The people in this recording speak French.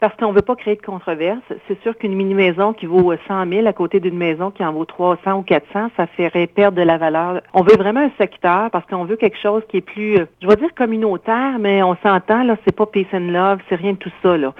Parce qu'on ne veut pas créer de controverse. C'est sûr qu'une mini-maison qui vaut 100 000 à côté d'une maison qui en vaut 300 ou 400, ça ferait perdre de la valeur. On veut vraiment un secteur parce qu'on veut quelque chose qui est plus, euh, je vais dire communautaire, mais on s'entend, là, c'est pas peace and love, c'est rien de tout ça, là.